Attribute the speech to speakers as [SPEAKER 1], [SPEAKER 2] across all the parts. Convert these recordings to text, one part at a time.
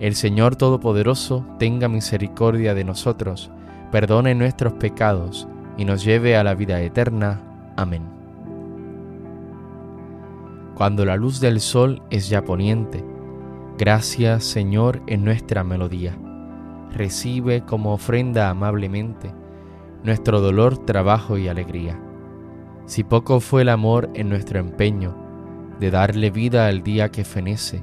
[SPEAKER 1] El Señor Todopoderoso tenga misericordia de nosotros, perdone nuestros pecados y nos lleve a la vida eterna. Amén. Cuando la luz del sol es ya poniente, gracias Señor en nuestra melodía. Recibe como ofrenda amablemente nuestro dolor, trabajo y alegría. Si poco fue el amor en nuestro empeño de darle vida al día que fenece,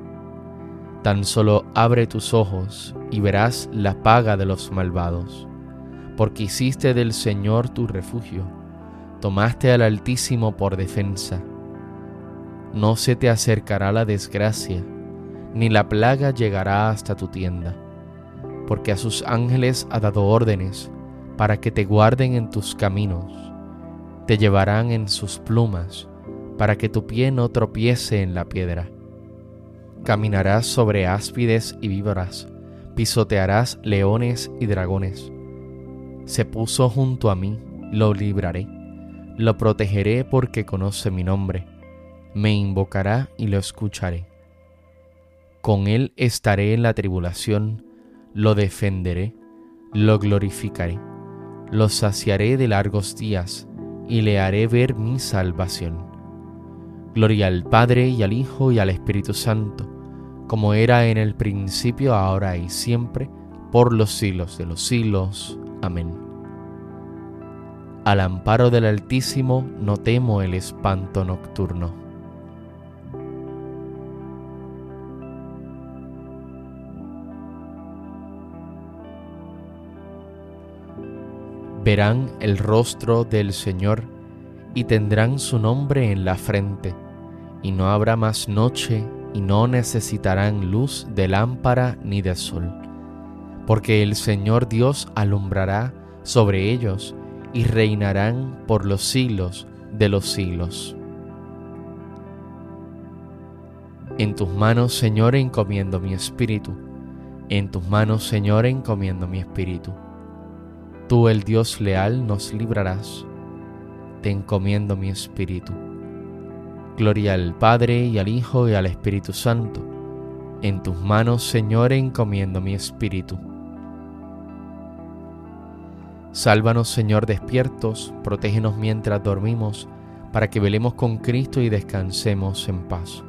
[SPEAKER 1] Tan solo abre tus ojos y verás la paga de los malvados, porque hiciste del Señor tu refugio, tomaste al Altísimo por defensa. No se te acercará la desgracia, ni la plaga llegará hasta tu tienda, porque a sus ángeles ha dado órdenes para que te guarden en tus caminos, te llevarán en sus plumas, para que tu pie no tropiece en la piedra Caminarás sobre áspides y víboras, pisotearás leones y dragones. Se puso junto a mí, lo libraré, lo protegeré porque conoce mi nombre, me invocará y lo escucharé. Con él estaré en la tribulación, lo defenderé, lo glorificaré, lo saciaré de largos días y le haré ver mi salvación. Gloria al Padre y al Hijo y al Espíritu Santo, como era en el principio, ahora y siempre, por los siglos de los siglos. Amén. Al amparo del Altísimo no temo el espanto nocturno. Verán el rostro del Señor y tendrán su nombre en la frente, y no habrá más noche y no necesitarán luz de lámpara ni de sol, porque el Señor Dios alumbrará sobre ellos y reinarán por los siglos de los siglos. En tus manos, Señor, encomiendo mi espíritu. En tus manos, Señor, encomiendo mi espíritu. Tú, el Dios leal, nos librarás te encomiendo mi espíritu. Gloria al Padre y al Hijo y al Espíritu Santo. En tus manos, Señor, encomiendo mi espíritu. Sálvanos, Señor, despiertos, protégenos mientras dormimos, para que velemos con Cristo y descansemos en paz.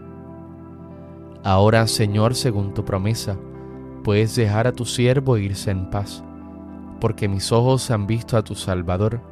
[SPEAKER 1] Ahora, Señor, según tu promesa, puedes dejar a tu siervo irse en paz, porque mis ojos han visto a tu Salvador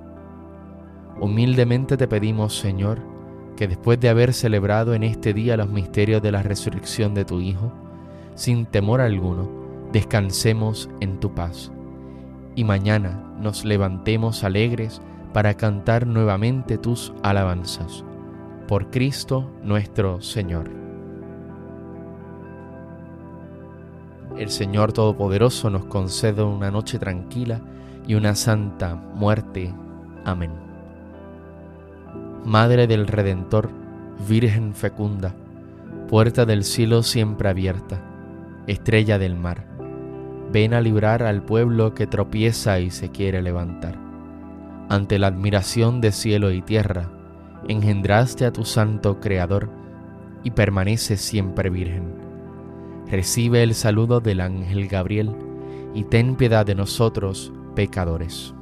[SPEAKER 1] Humildemente te pedimos, Señor, que después de haber celebrado en este día los misterios de la resurrección de tu Hijo, sin temor alguno, descansemos en tu paz. Y mañana nos levantemos alegres para cantar nuevamente tus alabanzas. Por Cristo nuestro Señor. El Señor Todopoderoso nos concede una noche tranquila y una santa muerte. Amén. Madre del Redentor, Virgen fecunda, puerta del cielo siempre abierta, estrella del mar, ven a librar al pueblo que tropieza y se quiere levantar. Ante la admiración de cielo y tierra, engendraste a tu santo Creador y permanece siempre virgen. Recibe el saludo del ángel Gabriel y ten piedad de nosotros, pecadores.